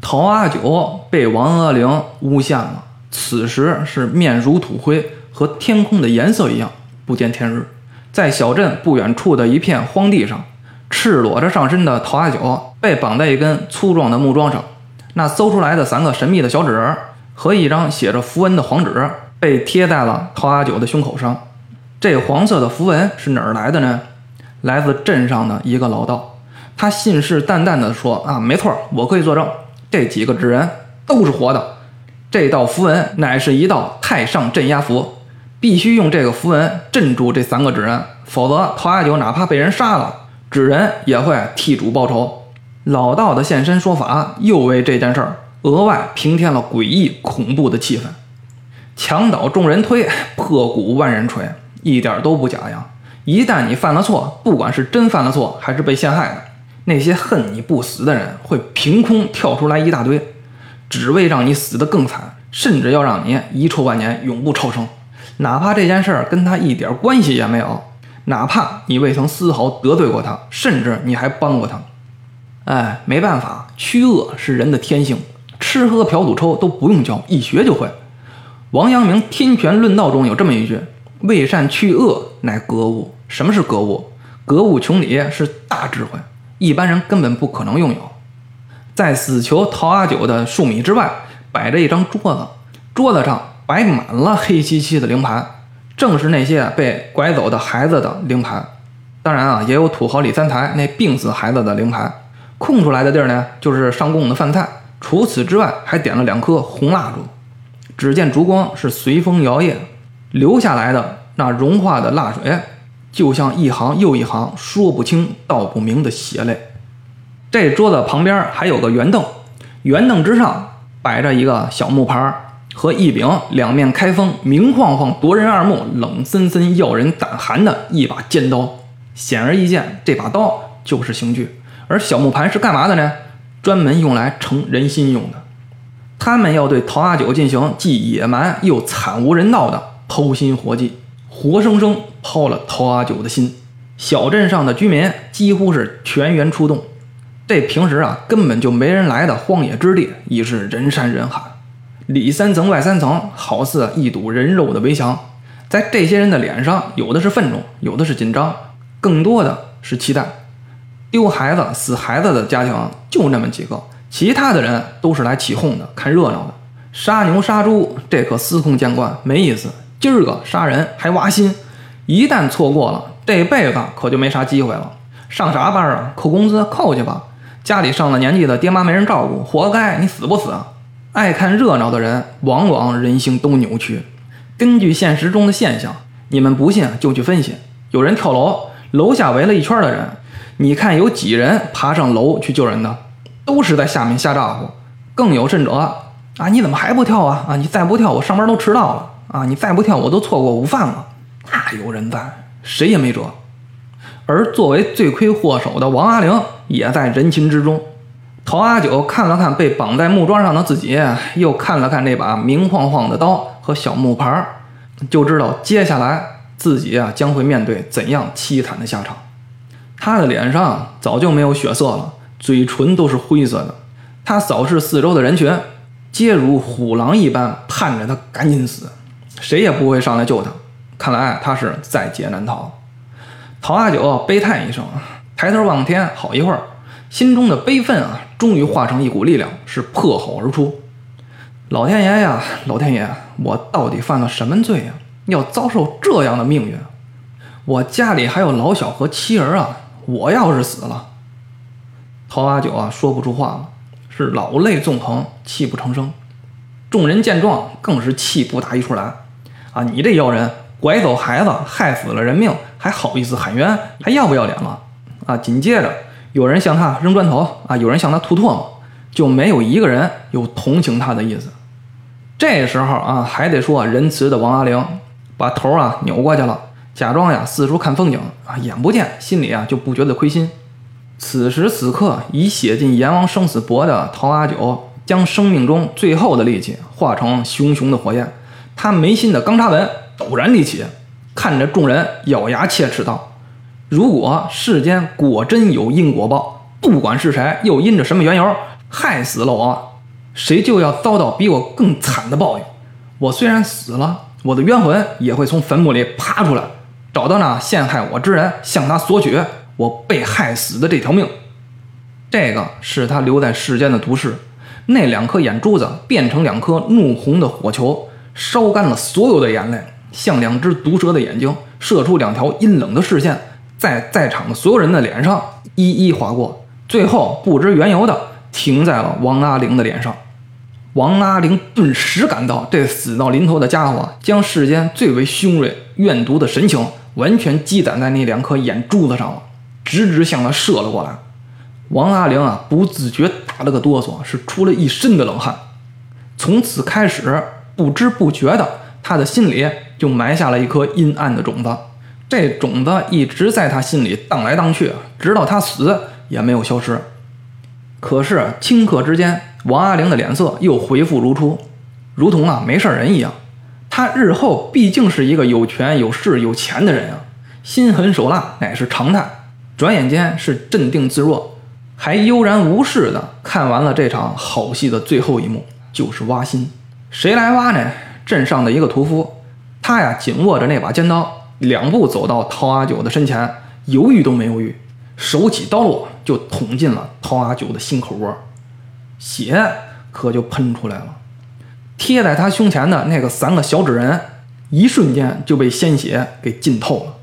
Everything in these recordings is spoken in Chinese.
陶阿九被王阿玲诬陷了，此时是面如土灰，和天空的颜色一样，不见天日。在小镇不远处的一片荒地上，赤裸着上身的陶阿九被绑在一根粗壮的木桩上，那搜出来的三个神秘的小纸人和一张写着符文的黄纸被贴在了陶阿九的胸口上。这黄色的符文是哪儿来的呢？来自镇上的一个老道，他信誓旦旦地说：“啊，没错，我可以作证，这几个纸人都是活的。这道符文乃是一道太上镇压符。”必须用这个符文镇住这三个纸人，否则陶阿九哪怕被人杀了，纸人也会替主报仇。老道的现身说法，又为这件事儿额外平添了诡异恐怖的气氛。墙倒众人推，破鼓万人锤，一点都不假呀！一旦你犯了错，不管是真犯了错，还是被陷害的，那些恨你不死的人会凭空跳出来一大堆，只为让你死得更惨，甚至要让你遗臭万年，永不超生。哪怕这件事儿跟他一点关系也没有，哪怕你未曾丝毫得罪过他，甚至你还帮过他，哎，没办法，驱恶是人的天性，吃喝嫖赌抽都不用教，一学就会。王阳明《天权论道》中有这么一句：“为善去恶，乃格物。”什么是格物？格物穷理是大智慧，一般人根本不可能拥有。在死囚陶阿九的数米之外，摆着一张桌子，桌子上。摆满了黑漆漆的灵牌，正是那些被拐走的孩子的灵牌。当然啊，也有土豪李三才那病死孩子的灵牌。空出来的地儿呢，就是上供的饭菜。除此之外，还点了两颗红蜡烛。只见烛光是随风摇曳，流下来的那融化的蜡水，就像一行又一行说不清道不明的血泪。这桌子旁边还有个圆凳，圆凳之上摆着一个小木牌。和一柄两面开锋、明晃晃夺人耳目、冷森森要人胆寒的一把尖刀，显而易见，这把刀就是刑具。而小木盘是干嘛的呢？专门用来盛人心用的。他们要对陶阿九进行既野蛮又惨无人道的剖心活计，活生生抛了陶阿九的心。小镇上的居民几乎是全员出动，这平时啊根本就没人来的荒野之地，已是人山人海。里三层外三层，好似一堵人肉的围墙。在这些人的脸上，有的是愤怒，有的是紧张，更多的是期待。丢孩子、死孩子的家庭就那么几个，其他的人都是来起哄的、看热闹的。杀牛杀猪，这可司空见惯，没意思。今儿个杀人还挖心，一旦错过了，这辈子可就没啥机会了。上啥班啊？扣工资，扣去吧。家里上了年纪的爹妈没人照顾，活该，你死不死？爱看热闹的人，往往人性都扭曲。根据现实中的现象，你们不信就去分析：有人跳楼，楼下围了一圈的人，你看有几人爬上楼去救人的？都是在下面瞎咋呼。更有甚者啊，你怎么还不跳啊？啊，你再不跳，我上班都迟到了啊！你再不跳，我都错过午饭了。大有人在，谁也没辙。而作为罪魁祸首的王阿玲，也在人群之中。陶阿九看了看被绑在木桩上的自己，又看了看那把明晃晃的刀和小木牌，就知道接下来自己啊将会面对怎样凄惨的下场。他的脸上早就没有血色了，嘴唇都是灰色的。他扫视四周的人群，皆如虎狼一般盼着他赶紧死，谁也不会上来救他。看来他是在劫难逃。陶阿九悲叹一声，抬头望天，好一会儿。心中的悲愤啊，终于化成一股力量，是破口而出：“老天爷呀，老天爷，我到底犯了什么罪呀？要遭受这样的命运？我家里还有老小和妻儿啊！我要是死了……”陶阿九啊，说不出话了，是老泪纵横，泣不成声。众人见状，更是气不打一处来：“啊，你这妖人，拐走孩子，害死了人命，还好意思喊冤？还要不要脸了？”啊，紧接着。有人向他扔砖头啊，有人向他吐唾沫，就没有一个人有同情他的意思。这时候啊，还得说仁慈的王阿玲把头啊扭过去了，假装呀四处看风景啊，眼不见心里啊就不觉得亏心。此时此刻，已写进阎王生死簿的陶阿九，将生命中最后的力气化成熊熊的火焰，他眉心的钢叉纹陡然立起，看着众人，咬牙切齿道。如果世间果真有因果报，不管是谁，又因着什么缘由害死了我，谁就要遭到比我更惨的报应。我虽然死了，我的冤魂也会从坟墓里爬出来，找到那陷害我之人，向他索取我被害死的这条命。这个是他留在世间的毒誓。那两颗眼珠子变成两颗怒红的火球，烧干了所有的眼泪，像两只毒蛇的眼睛，射出两条阴冷的视线，在在场的所有人的脸上一一划过，最后不知缘由的停在了王阿玲的脸上。王阿玲顿时感到，这死到临头的家伙将世间最为凶锐、怨毒的神情完全积攒在那两颗眼珠子上了，直直向他射了过来。王阿玲啊，不自觉打了个哆嗦，是出了一身的冷汗。从此开始，不知不觉的，他的心里就埋下了一颗阴暗的种子。这种子一直在他心里荡来荡去，直到他死也没有消失。可是顷刻之间，王阿玲的脸色又恢复如初，如同啊没事人一样。他日后毕竟是一个有权有势有钱的人啊，心狠手辣乃是常态。转眼间是镇定自若。还悠然无事的看完了这场好戏的最后一幕，就是挖心。谁来挖呢？镇上的一个屠夫，他呀紧握着那把尖刀，两步走到陶阿九的身前，犹豫都没犹豫，手起刀落就捅进了陶阿九的心口窝，血可就喷出来了。贴在他胸前的那个三个小纸人，一瞬间就被鲜血给浸透了，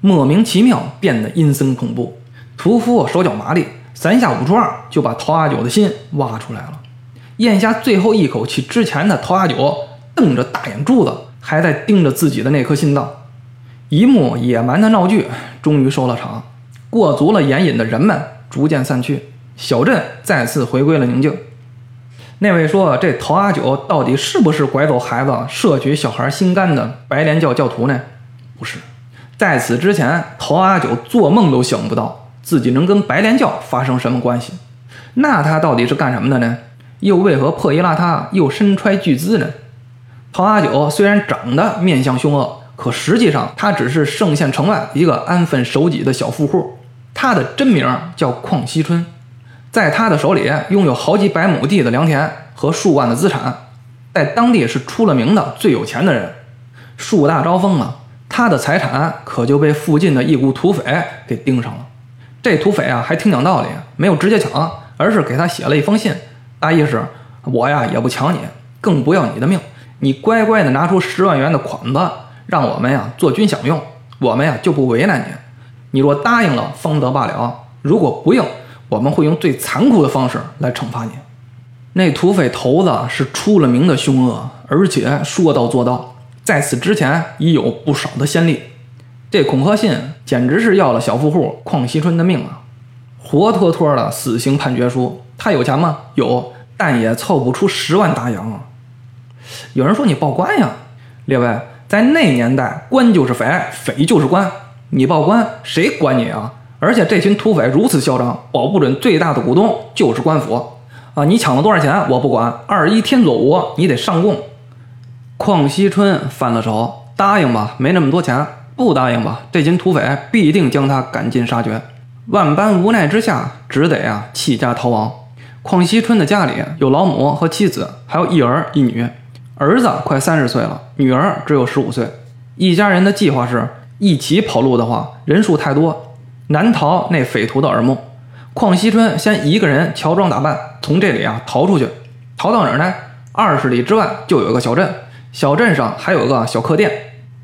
莫名其妙变得阴森恐怖。屠夫手脚麻利。三下五除二就把陶阿九的心挖出来了，咽下最后一口气之前的陶阿九瞪着大眼珠子，还在盯着自己的那颗心脏。一幕野蛮的闹剧终于收了场，过足了眼瘾的人们逐渐散去，小镇再次回归了宁静。那位说这陶阿九到底是不是拐走孩子、摄取小孩心肝的白莲教教徒呢？不是，在此之前，陶阿九做梦都想不到。自己能跟白莲教发生什么关系？那他到底是干什么的呢？又为何破衣邋遢，又身揣巨资呢？陶阿九虽然长得面相凶恶，可实际上他只是圣县城外一个安分守己的小富户。他的真名叫邝锡春，在他的手里拥有好几百亩地的良田和数万的资产，在当地是出了名的最有钱的人。树大招风嘛，他的财产可就被附近的一股土匪给盯上了。这土匪啊，还挺讲道理，没有直接抢，而是给他写了一封信，大意是：我呀也不抢你，更不要你的命，你乖乖的拿出十万元的款子，让我们呀做军饷用，我们呀就不为难你。你若答应了，方得罢了；如果不应，我们会用最残酷的方式来惩罚你。那土匪头子是出了名的凶恶，而且说到做到，在此之前已有不少的先例。这恐吓信简直是要了小富户邝锡春的命啊！活脱脱的死刑判决书。他有钱吗？有，但也凑不出十万大洋啊！有人说你报官呀？列位，在那年代，官就是匪，匪就是官。你报官，谁管你啊？而且这群土匪如此嚣张，保不准最大的股东就是官府啊！你抢了多少钱，我不管。二一天作五，你得上供。邝锡春翻了手，答应吧，没那么多钱。不答应吧，这群土匪必定将他赶尽杀绝。万般无奈之下，只得啊弃家逃亡。邝锡春的家里有老母和妻子，还有一儿一女。儿子快三十岁了，女儿只有十五岁。一家人的计划是一起跑路的话，人数太多，难逃那匪徒的耳目。邝锡春先一个人乔装打扮，从这里啊逃出去。逃到哪儿呢？二十里之外就有一个小镇，小镇上还有个小客店。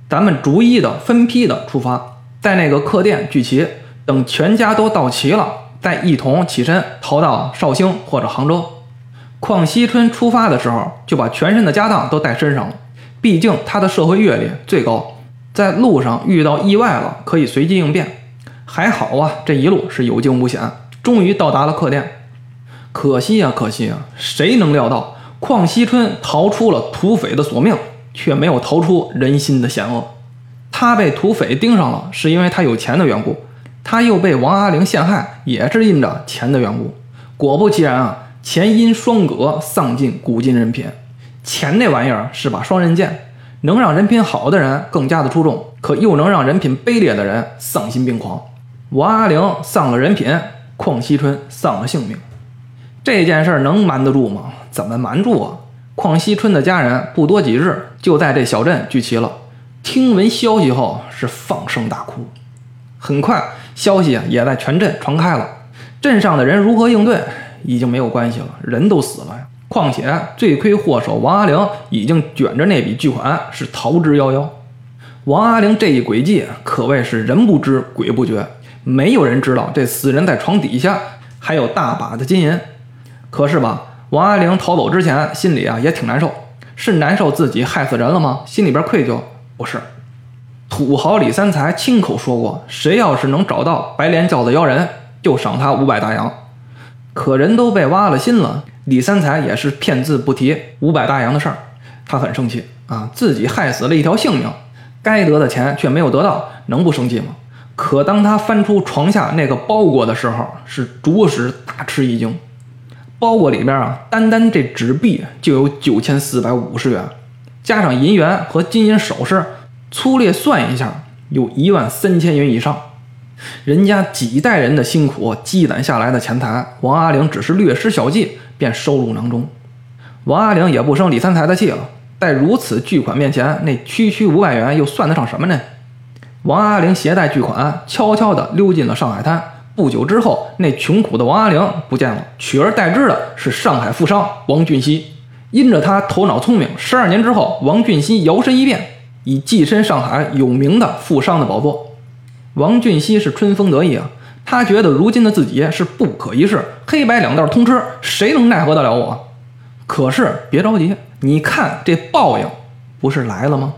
咱们逐一的分批的出发，在那个客店聚齐，等全家都到齐了，再一同起身逃到绍兴或者杭州。邝锡春出发的时候就把全身的家当都带身上了，毕竟他的社会阅历最高，在路上遇到意外了可以随机应变。还好啊，这一路是有惊无险，终于到达了客店。可惜啊，可惜啊，谁能料到邝锡春逃出了土匪的索命？却没有逃出人心的险恶。他被土匪盯上了，是因为他有钱的缘故；他又被王阿玲陷害，也是因着钱的缘故。果不其然啊，钱因双葛，丧尽古今人品。钱那玩意儿是把双刃剑，能让人品好的人更加的出众，可又能让人品卑劣的人丧心病狂。王阿玲丧了人品，邝锡春丧了性命。这件事能瞒得住吗？怎么瞒住啊？邝熙春的家人不多几日就在这小镇聚齐了，听闻消息后是放声大哭。很快，消息啊也在全镇传开了。镇上的人如何应对已经没有关系了，人都死了呀。况且罪魁祸首王阿玲已经卷着那笔巨款是逃之夭夭。王阿玲这一诡计可谓是人不知鬼不觉，没有人知道这死人在床底下还有大把的金银。可是吧，王阿玲逃走之前心里啊也挺难受，是难受自己害死人了吗？心里边愧疚？不是。土豪李三才亲口说过，谁要是能找到白莲教的妖人，就赏他五百大洋。可人都被挖了心了，李三才也是片字不提五百大洋的事儿。他很生气啊，自己害死了一条性命。该得的钱却没有得到，能不生气吗？可当他翻出床下那个包裹的时候，是着实大吃一惊。包裹里边啊，单单这纸币就有九千四百五十元，加上银元和金银首饰，粗略算一下，有一万三千元以上。人家几代人的辛苦积攒下来的钱财，王阿玲只是略施小计便收入囊中。王阿玲也不生李三才的气了。在如此巨款面前，那区区五百元又算得上什么呢？王阿玲携带巨款，悄悄地溜进了上海滩。不久之后，那穷苦的王阿玲不见了，取而代之的是上海富商王俊熙。因着他头脑聪明，十二年之后，王俊熙摇身一变，以跻身上海有名的富商的宝座。王俊熙是春风得意啊，他觉得如今的自己是不可一世，黑白两道通吃，谁能奈何得了我？可是别着急。你看，这报应不是来了吗？